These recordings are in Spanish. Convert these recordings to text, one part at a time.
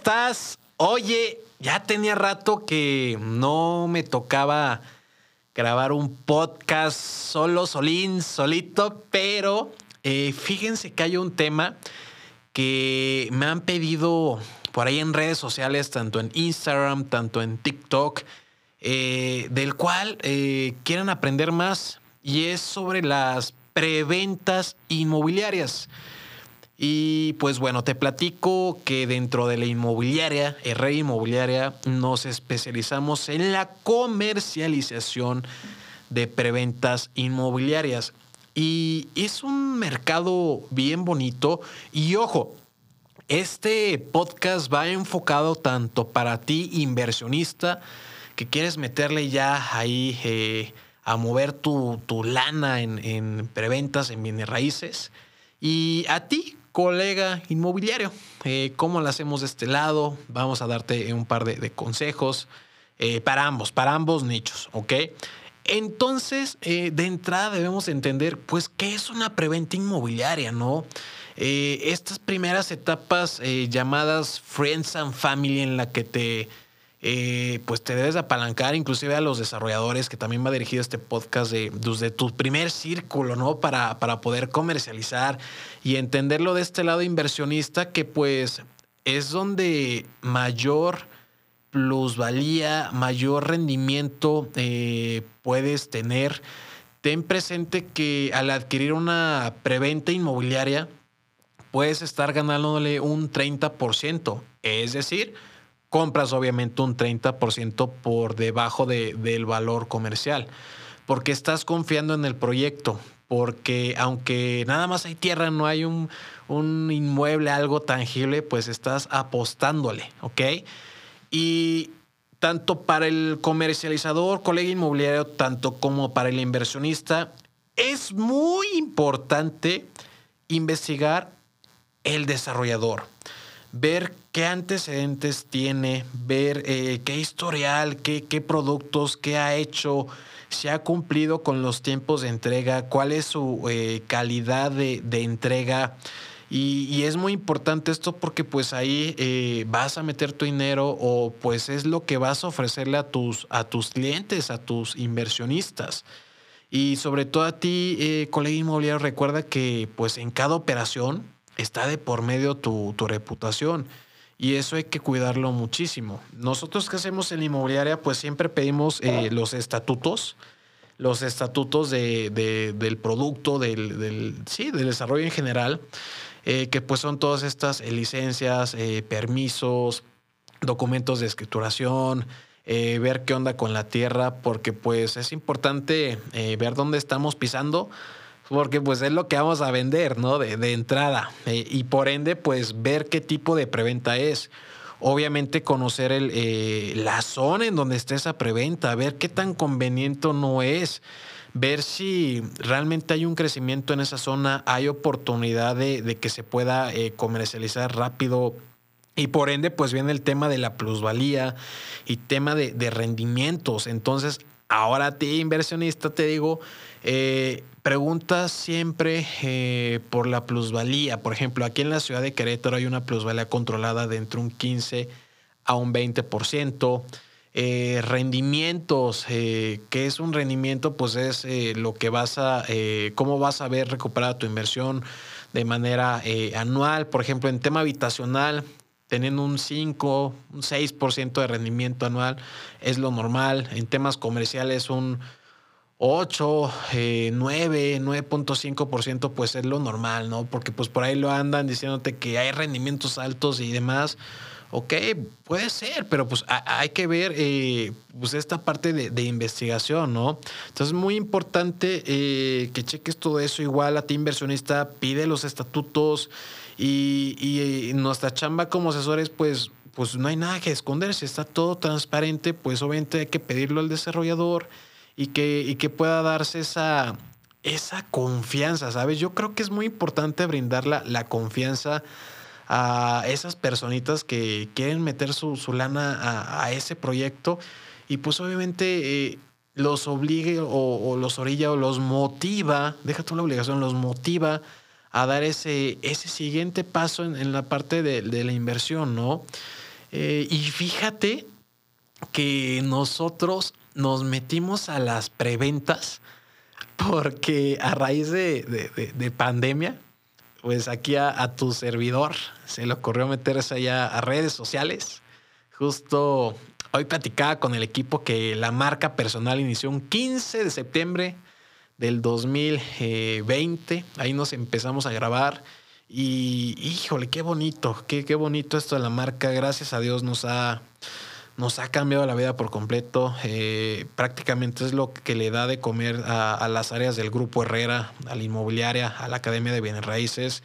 estás? Oye, ya tenía rato que no me tocaba grabar un podcast solo, solín, solito, pero eh, fíjense que hay un tema que me han pedido por ahí en redes sociales, tanto en Instagram, tanto en TikTok, eh, del cual eh, quieren aprender más y es sobre las preventas inmobiliarias. Y pues bueno, te platico que dentro de la inmobiliaria, red Inmobiliaria, nos especializamos en la comercialización de preventas inmobiliarias. Y es un mercado bien bonito. Y ojo, este podcast va enfocado tanto para ti, inversionista, que quieres meterle ya ahí eh, a mover tu, lana en, en preventas, en bienes raíces. Y a ti, colega inmobiliario. Eh, ¿Cómo lo hacemos de este lado? Vamos a darte un par de, consejos eh, para ambos, para ambos nichos, ¿ok? Entonces, eh, de entrada debemos entender, pues, qué es una preventa inmobiliaria, ¿no? estas primeras etapas llamadas Friends and Family en la que te eh, pues te debes apalancar inclusive a los desarrolladores, que también va dirigido este podcast de, pues, de tu primer círculo, ¿no? Para, para poder comercializar y entenderlo de este lado inversionista, que pues es donde mayor plusvalía, mayor rendimiento eh, puedes tener. Ten presente que al adquirir una preventa inmobiliaria, puedes estar ganándole un 30%. Es decir, compras obviamente un 30% por debajo del valor comercial, porque estás confiando en el proyecto, porque aunque nada más hay tierra, no hay un, un inmueble, algo tangible, pues estás apostándole, ¿ok? Y tanto para el comercializador, colega inmobiliario, tanto como para el inversionista, es muy importante investigar el desarrollador ver qué antecedentes tiene, ver eh, qué historial, qué, qué productos, qué ha hecho, si ha cumplido con los tiempos de entrega, cuál es su eh, calidad de, entrega. Y, es muy importante esto porque pues ahí eh, vas a meter tu dinero o pues es lo que vas a ofrecerle a tus, a tus clientes, a tus inversionistas. Y sobre todo a ti, colega inmobiliario, recuerda que pues en cada operación está de por medio tu, reputación. Y eso hay que cuidarlo muchísimo. Nosotros que hacemos en la inmobiliaria, pues siempre pedimos eh, los estatutos, los estatutos de, del producto, del, sí, del desarrollo en general, eh, que pues son todas estas eh, licencias, permisos, documentos de escrituración, ver qué onda con la tierra, porque pues es importante ver dónde estamos pisando porque pues es lo que vamos a vender, ¿no? De, entrada. Eh, y por ende, pues ver qué tipo de preventa es. Obviamente conocer el, eh, la zona en donde está esa preventa, ver qué tan conveniente no es, ver si realmente hay un crecimiento en esa zona, hay oportunidad de, que se pueda eh, comercializar rápido y por ende, pues viene el tema de la plusvalía y tema de, de rendimientos. Entonces, ahora a ti, inversionista, te digo, eh, preguntas siempre eh, por la plusvalía. Por ejemplo, aquí en la ciudad de Querétaro hay una plusvalía controlada de entre un 15 a un 20%. Eh, rendimientos, eh, ¿qué es un rendimiento? Pues es lo que vas a, cómo vas a ver recuperada tu inversión de manera anual. Por ejemplo, en tema habitacional, teniendo un 5, un 6% de rendimiento anual es lo normal. En temas comerciales, un 8, 9, 9.5%, pues es lo normal, ¿no? Porque pues por ahí lo andan diciéndote que hay rendimientos altos y demás. Ok, puede ser, pero pues hay que ver eh, pues esta parte de, investigación, ¿no? Entonces es muy importante eh, que cheques todo eso. Igual a ti inversionista pide los estatutos y, y, nuestra chamba como asesores, pues, pues no hay nada que esconderse, está todo transparente, pues obviamente hay que pedirlo al desarrollador y que, y que pueda darse esa, esa confianza, ¿sabes? Yo creo que es muy importante brindar la, confianza a esas personitas que quieren meter su, lana a, ese proyecto y pues obviamente eh, los obligue o, los orilla o los motiva, deja tú la obligación, los motiva a dar ese, ese siguiente paso en, la parte de, de, la inversión, ¿no? Eh, y fíjate que nosotros nos metimos a las preventas porque a raíz de, pandemia, pues aquí a, tu servidor se le ocurrió meterse allá a redes sociales. Justo hoy platicaba con el equipo que la marca personal inició un 15 de septiembre del 2020. Ahí nos empezamos a grabar. Y híjole, qué bonito, qué, qué bonito esto de la marca. Gracias a Dios nos ha nos ha cambiado la vida por completo. Eh, prácticamente es lo que le da de comer a, las áreas del Grupo Herrera, a la inmobiliaria, a la Academia de Bienes Raíces.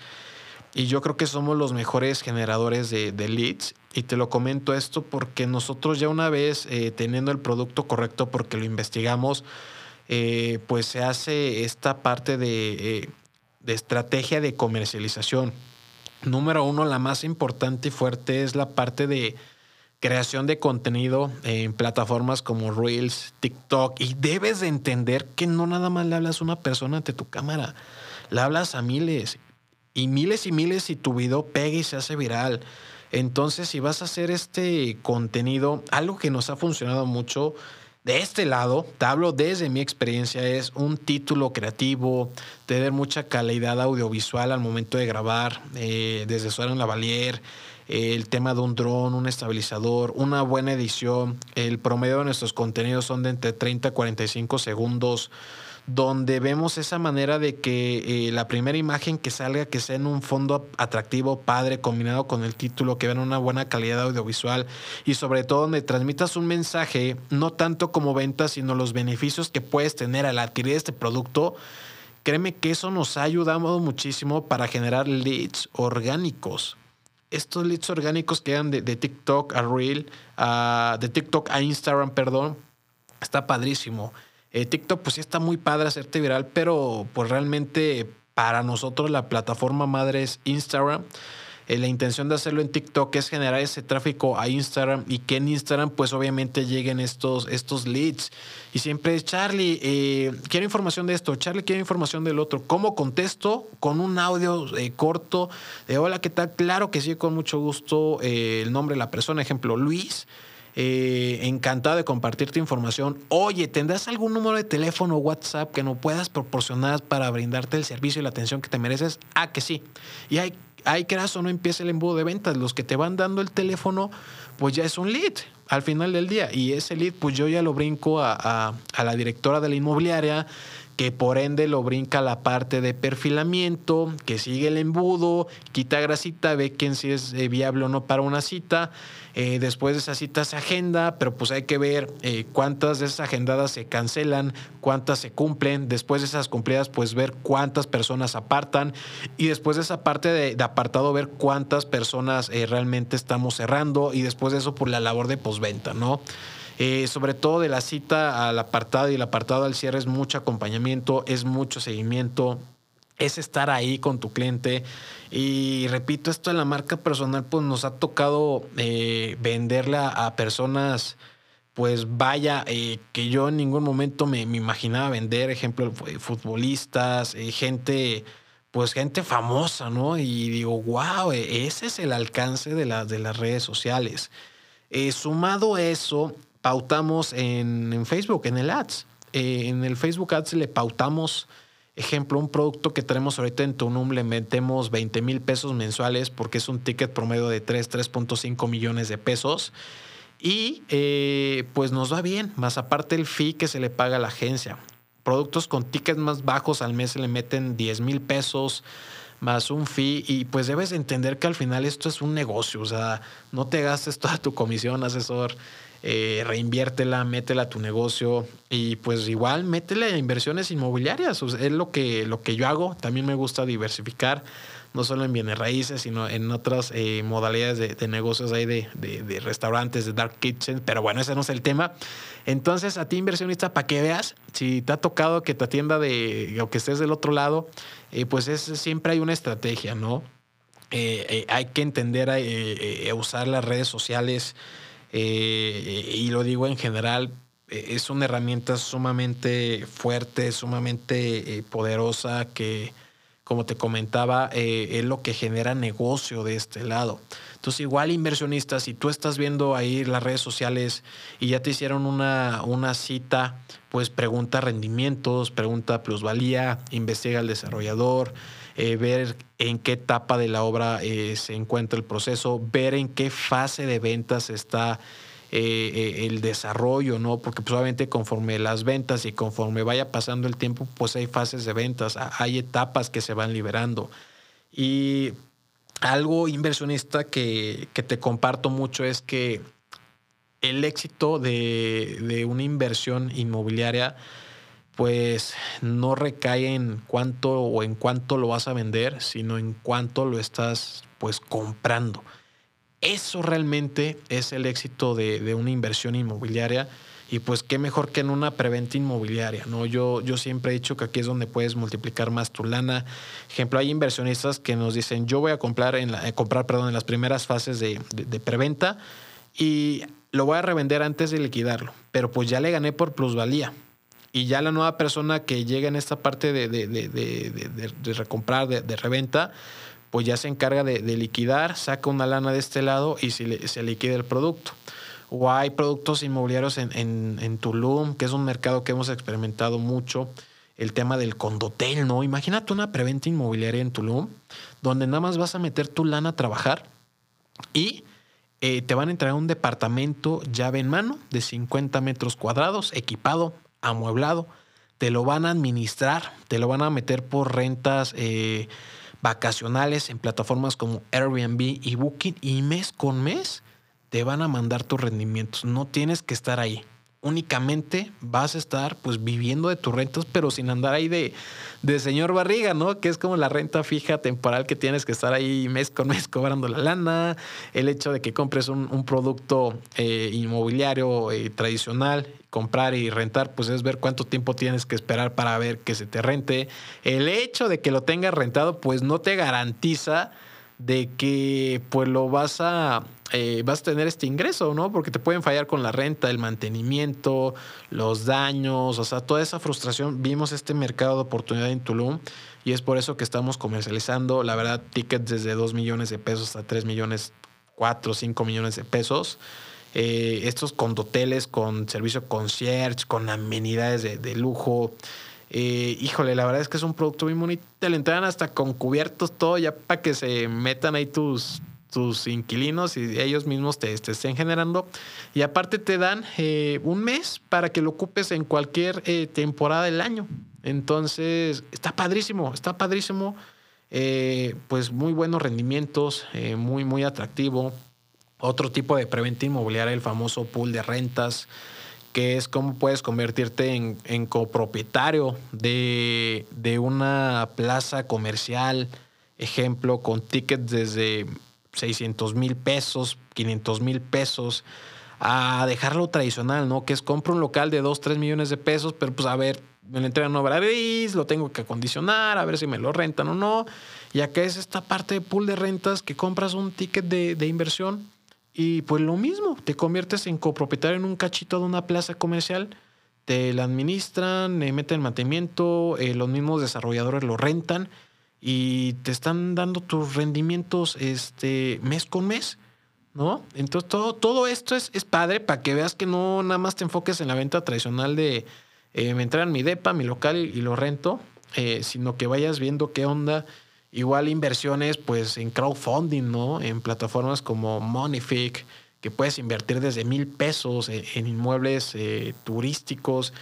Y yo creo que somos los mejores generadores de, leads. Y te lo comento esto porque nosotros ya una vez eh, teniendo el producto correcto, porque lo investigamos, eh, pues se hace esta parte de, de estrategia de comercialización. Número uno, la más importante y fuerte es la parte de creación de contenido en plataformas como Reels, TikTok y debes de entender que no nada más le hablas a una persona ante tu cámara, le hablas a miles y miles y miles y tu video pega y se hace viral. Entonces, si vas a hacer este contenido, algo que nos ha funcionado mucho de este lado, te hablo desde mi experiencia, es un título creativo, tener mucha calidad audiovisual al momento de grabar, eh, desde Suárez Lavalier, el tema de un dron, un estabilizador, una buena edición. El promedio de nuestros contenidos son de entre 30 a 45 segundos, donde vemos esa manera de que eh, la primera imagen que salga, que sea en un fondo atractivo, padre, combinado con el título, que vean una buena calidad audiovisual y sobre todo donde transmitas un mensaje, no tanto como venta, sino los beneficios que puedes tener al adquirir este producto. Créeme que eso nos ha ayudado muchísimo para generar leads orgánicos estos leads orgánicos que dan de, TikTok a Reel, de TikTok a Instagram, perdón, está padrísimo. Eh, TikTok pues sí está muy padre hacerte viral, pero pues realmente para nosotros la plataforma madre es Instagram. Eh, la intención de hacerlo en TikTok es generar ese tráfico a Instagram y que en Instagram pues obviamente lleguen estos, estos leads. Y siempre es, Charlie, eh, quiero información de esto, Charlie, quiero información del otro. ¿Cómo contesto? Con un audio corto de hola, ¿qué tal? Claro que sí, con mucho gusto el nombre de la persona, ejemplo, Luis. Encantado de compartirte información. Oye, ¿tendrás algún número de teléfono o WhatsApp que no puedas proporcionar para brindarte el servicio y la atención que te mereces? Ah, que sí. Y hay hay creas o no empieza el embudo de ventas. Los que te van dando el teléfono, pues ya es un lead al final del día. Y ese lead, pues yo ya lo brinco a, a la directora de la inmobiliaria que por ende lo brinca la parte de perfilamiento, que sigue el embudo, quita grasita, ve quién si es eh, viable o no para una cita. Eh, después de esa cita se agenda, pero pues hay que ver eh, cuántas de esas agendadas se cancelan, cuántas se cumplen. Después de esas cumplidas, pues ver cuántas personas apartan. Y después de esa parte de, apartado, ver cuántas personas realmente estamos cerrando. Y después de eso, por la labor de posventa, ¿no? Eh, sobre todo de la cita al apartado y el apartado al cierre es mucho acompañamiento, es mucho seguimiento, es estar ahí con tu cliente. Y repito, esto de la marca personal, pues nos ha tocado eh, venderla a personas, pues vaya, eh, que yo en ningún momento me, imaginaba vender, ejemplo, futbolistas, gente, pues gente famosa, ¿no? Y digo, wow, ese es el alcance de, de las redes sociales. sumado eso, pautamos en, Facebook, en el Ads. Eh, en el Facebook Ads le pautamos, ejemplo, un producto que tenemos ahorita en Tunum, le metemos 20 mil pesos mensuales porque es un ticket promedio de 3, 3.5 millones de pesos. Y eh, pues nos va bien, más aparte el fee que se le paga a la agencia. Productos con tickets más bajos al mes se le meten 10 mil pesos más un fee y pues debes entender que al final esto es un negocio, o sea, no te gastes toda tu comisión, asesor, eh, reinviértela, métela a tu negocio y pues igual métele a inversiones inmobiliarias. es lo que, lo que yo hago. También me gusta diversificar, no solo en bienes raíces, sino en otras eh, modalidades de, negocios ahí de, de, restaurantes, de dark kitchen. Pero bueno, ese no es el tema. Entonces, a ti inversionista, para que veas, si te ha tocado que te atienda de, o que estés del otro lado, eh, pues es, siempre hay una estrategia, ¿no? hay que entender usar las redes sociales eh, y lo digo en general, eh, es una herramienta sumamente fuerte, sumamente eh, poderosa que como te comentaba, es lo que genera negocio de este lado. Entonces, igual inversionistas, si tú estás viendo ahí las redes sociales y ya te hicieron una, una cita, pues pregunta rendimientos, pregunta plusvalía, investiga al desarrollador, eh, ver en qué etapa de la obra eh, se encuentra el proceso, ver en qué fase de ventas está eh, el desarrollo, ¿no? Porque pues, conforme las ventas y conforme vaya pasando el tiempo, pues hay fases de ventas, hay etapas que se van liberando. Y algo inversionista que, que te comparto mucho es que el éxito de, de una inversión inmobiliaria pues no recae en cuánto o en cuánto lo vas a vender, sino en cuánto lo estás pues comprando. Eso realmente es el éxito de, una inversión inmobiliaria y pues qué mejor que en una preventa inmobiliaria, ¿no? Yo, yo siempre he dicho que aquí es donde puedes multiplicar más tu lana. Ejemplo, hay inversionistas que nos dicen, yo voy a comprar en, la, eh, comprar, perdón, en las primeras fases de, de preventa y lo voy a revender antes de liquidarlo, pero pues ya le gané por plusvalía y ya la nueva persona que llega en esta parte de, de, de, de recomprar, de, reventa, pues ya se encarga de, liquidar, saca una lana de este lado y se, liquida el producto. O hay productos inmobiliarios en, en, en, Tulum, que es un mercado que hemos experimentado mucho, el tema del condotel, ¿no? Imagínate una preventa inmobiliaria en Tulum, donde nada más vas a meter tu lana a trabajar y eh, te van a entregar un departamento llave en mano de 50 metros cuadrados, equipado amueblado, te lo van a administrar, te lo van a meter por rentas eh, vacacionales en plataformas como Airbnb y Booking y mes con mes te van a mandar tus rendimientos. No tienes que estar ahí únicamente vas a estar pues viviendo de tus rentas, pero sin andar ahí de, de señor barriga, ¿no? Que es como la renta fija temporal que tienes que estar ahí mes con mes cobrando la lana, el hecho de que compres un, producto eh, inmobiliario eh, tradicional, comprar y rentar, pues es ver cuánto tiempo tienes que esperar para ver que se te rente. El hecho de que lo tengas rentado, pues no te garantiza de que pues lo vas a eh, vas a tener este ingreso, ¿no? Porque te pueden fallar con la renta, el mantenimiento, los daños, o sea, toda esa frustración. Vimos este mercado de oportunidad en Tulum y es por eso que estamos comercializando, la verdad, tickets desde 2 millones de pesos hasta 3 millones, 4, 5 millones de pesos. Eh, estos condoteles con servicio concierge, con amenidades de, lujo. Eh, híjole, la verdad es que es un producto muy bonito. Te lo entregan hasta con cubiertos, todo ya para que se metan ahí tus tus inquilinos y ellos mismos te, estén generando. Y aparte te dan eh, un mes para que lo ocupes en cualquier eh, temporada del año. Entonces, está padrísimo, está padrísimo. Pues muy buenos rendimientos, muy, muy atractivo. Otro tipo de preventa inmobiliaria, el famoso pool de rentas, que es cómo puedes convertirte en, en copropietario de, de una plaza comercial, ejemplo, con tickets desde 600 mil pesos, 500 mil pesos, a dejarlo tradicional, ¿no? Que es compro un local de 2, 3 millones de pesos, pero pues a ver, me lo entregan obra gris, lo tengo que acondicionar, a ver si me lo rentan o no. Y acá es esta parte de pool de rentas que compras un ticket de, inversión y pues lo mismo, te conviertes en copropietario en un cachito de una plaza comercial, te la administran, le meten mantenimiento, eh, los mismos desarrolladores lo rentan y te están dando tus rendimientos este, mes con mes, ¿no? Entonces todo, todo esto es, es padre para que veas que no nada más te enfoques en la venta tradicional de eh, me entregan mi depa, mi local y, lo rento, eh, sino que vayas viendo qué onda. Igual inversiones pues en crowdfunding, ¿no? En plataformas como Moneyfic, que puedes invertir desde mil pesos en, inmuebles eh, turísticos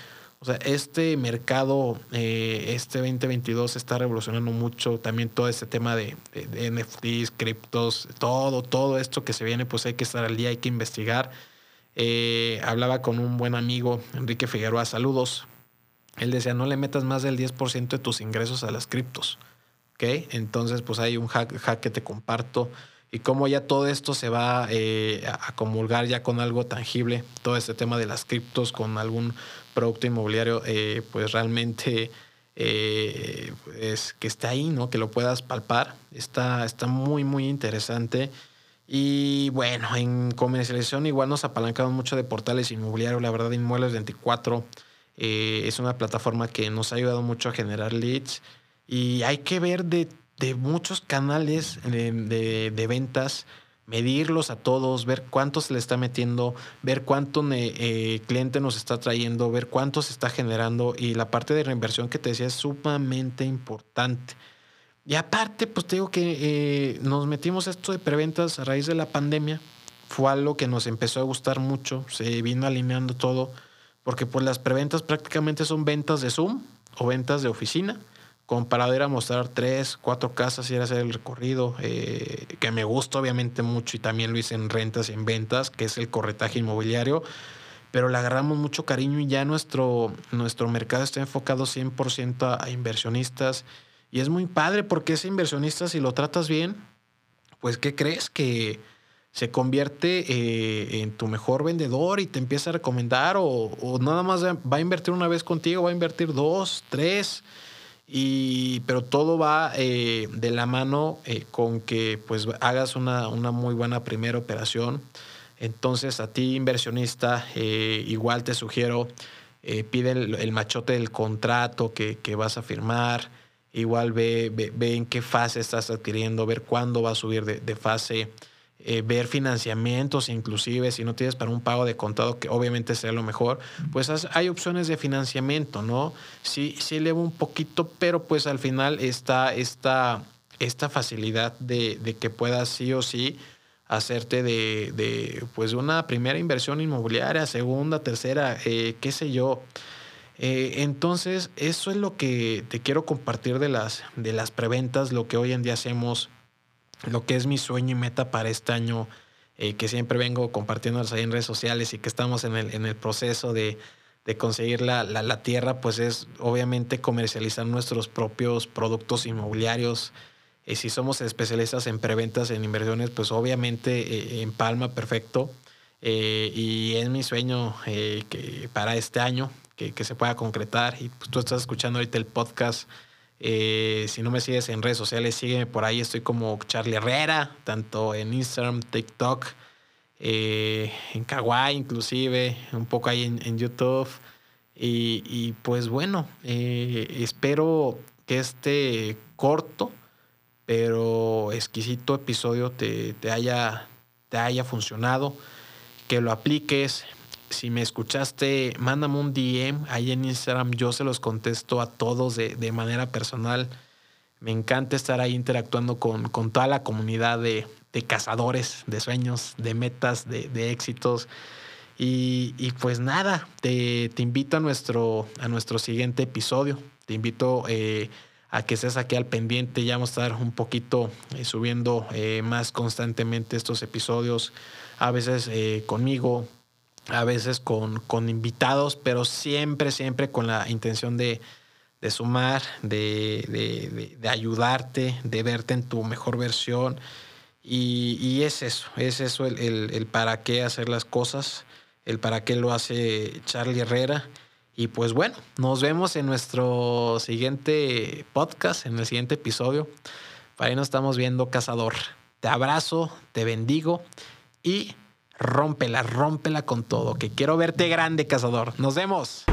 o sea, este mercado, eh, este 2022 está revolucionando mucho también todo este tema de, NFTs, criptos, todo, todo esto que se viene, pues hay que estar al día, hay que investigar. Eh, hablaba con un buen amigo, Enrique Figueroa, saludos. Él decía, no le metas más del 10% de tus ingresos a las criptos. Entonces, pues hay un hack, hack que te comparto y cómo ya todo esto se va eh, a comulgar ya con algo tangible, todo este tema de las criptos con algún producto inmobiliario, eh, pues realmente eh, es que está ahí, ¿no? Que lo puedas palpar. Está, está muy, muy interesante. Y bueno, en comercialización igual nos apalancamos mucho de portales inmobiliarios. La verdad, Inmuebles 24 eh, es una plataforma que nos ha ayudado mucho a generar leads. Y hay que ver de, muchos canales de, ventas, medirlos a todos, ver cuánto se le está metiendo, ver cuánto eh, cliente nos está trayendo, ver cuánto se está generando. Y la parte de reinversión que te decía es sumamente importante. Y aparte, pues te digo que eh, nos metimos esto de preventas a raíz de la pandemia. Fue algo que nos empezó a gustar mucho, se vino alineando todo, porque pues las preventas prácticamente son ventas de Zoom o ventas de oficina, comparado a mostrar tres, cuatro casas y ir a hacer el recorrido, eh, que me gusta obviamente mucho y también lo hice en rentas y en ventas, que es el corretaje inmobiliario, pero le agarramos mucho cariño y ya nuestro, nuestro mercado está enfocado 100% a inversionistas y es muy padre porque ese inversionista, si lo tratas bien, pues ¿qué crees? Que se convierte eh, en tu mejor vendedor y te empieza a recomendar o, nada más va a invertir una vez contigo, va a invertir dos, tres, y, pero todo va eh, de la mano eh, con que pues hagas una, una, muy buena primera operación. Entonces a ti inversionista igual te sugiero, pide el, machote del contrato que, que vas a firmar Igual ve, ve, en qué fase estás adquiriendo, ver cuándo va a subir de, fase, eh, ver financiamientos inclusive, si no tienes para un pago de contado, que obviamente sea lo mejor, pues hay opciones de financiamiento, ¿no? Sí, sí eleva un poquito, pero pues al final está esta, esta facilidad de, de que puedas sí o sí hacerte de, de, pues una primera inversión inmobiliaria, segunda, tercera, eh, qué sé yo. Eh, entonces, eso es lo que te quiero compartir de las, de las preventas, lo que hoy en día hacemos, lo que es mi sueño y meta para este año, eh, que siempre vengo compartiéndolos ahí en redes sociales y que estamos en el, en el proceso de, de conseguir la, la, tierra, pues es obviamente comercializar nuestros propios productos inmobiliarios. y si somos especialistas en preventas, en inversiones, pues obviamente eh, en Palma, perfecto. y es mi sueño que para este año que, se pueda concretar. Y pues, tú estás escuchando ahorita el podcast. Eh, si no me sigues en redes sociales, sígueme por ahí. Estoy como Charlie Herrera, tanto en Instagram, TikTok, eh, en Kawaii inclusive, un poco ahí en, YouTube. Y, pues bueno, eh, espero que este corto pero exquisito episodio te, haya, te haya funcionado, que lo apliques, si me escuchaste, mándame un DM ahí en Instagram. Yo se los contesto a todos de, manera personal. Me encanta estar ahí interactuando con, con toda la comunidad de, cazadores, de sueños, de metas, de, éxitos. Y, pues nada, te, invito a nuestro, a nuestro siguiente episodio. Te invito eh, a que estés aquí al pendiente. Ya vamos a estar un poquito eh, subiendo eh, más constantemente estos episodios. A veces conmigo, a veces con, con invitados, pero siempre, siempre con la intención de, de sumar, de, de, de, ayudarte, de verte en tu mejor versión. Y, y es eso, es eso el, el, el, para qué hacer las cosas, el para qué lo hace Charlie Herrera. Y pues bueno, nos vemos en nuestro siguiente podcast, en el siguiente episodio. Para ahí nos estamos viendo, cazador. Te abrazo, te bendigo y rómpela, rómpela con todo, que quiero verte grande, cazador. Nos vemos.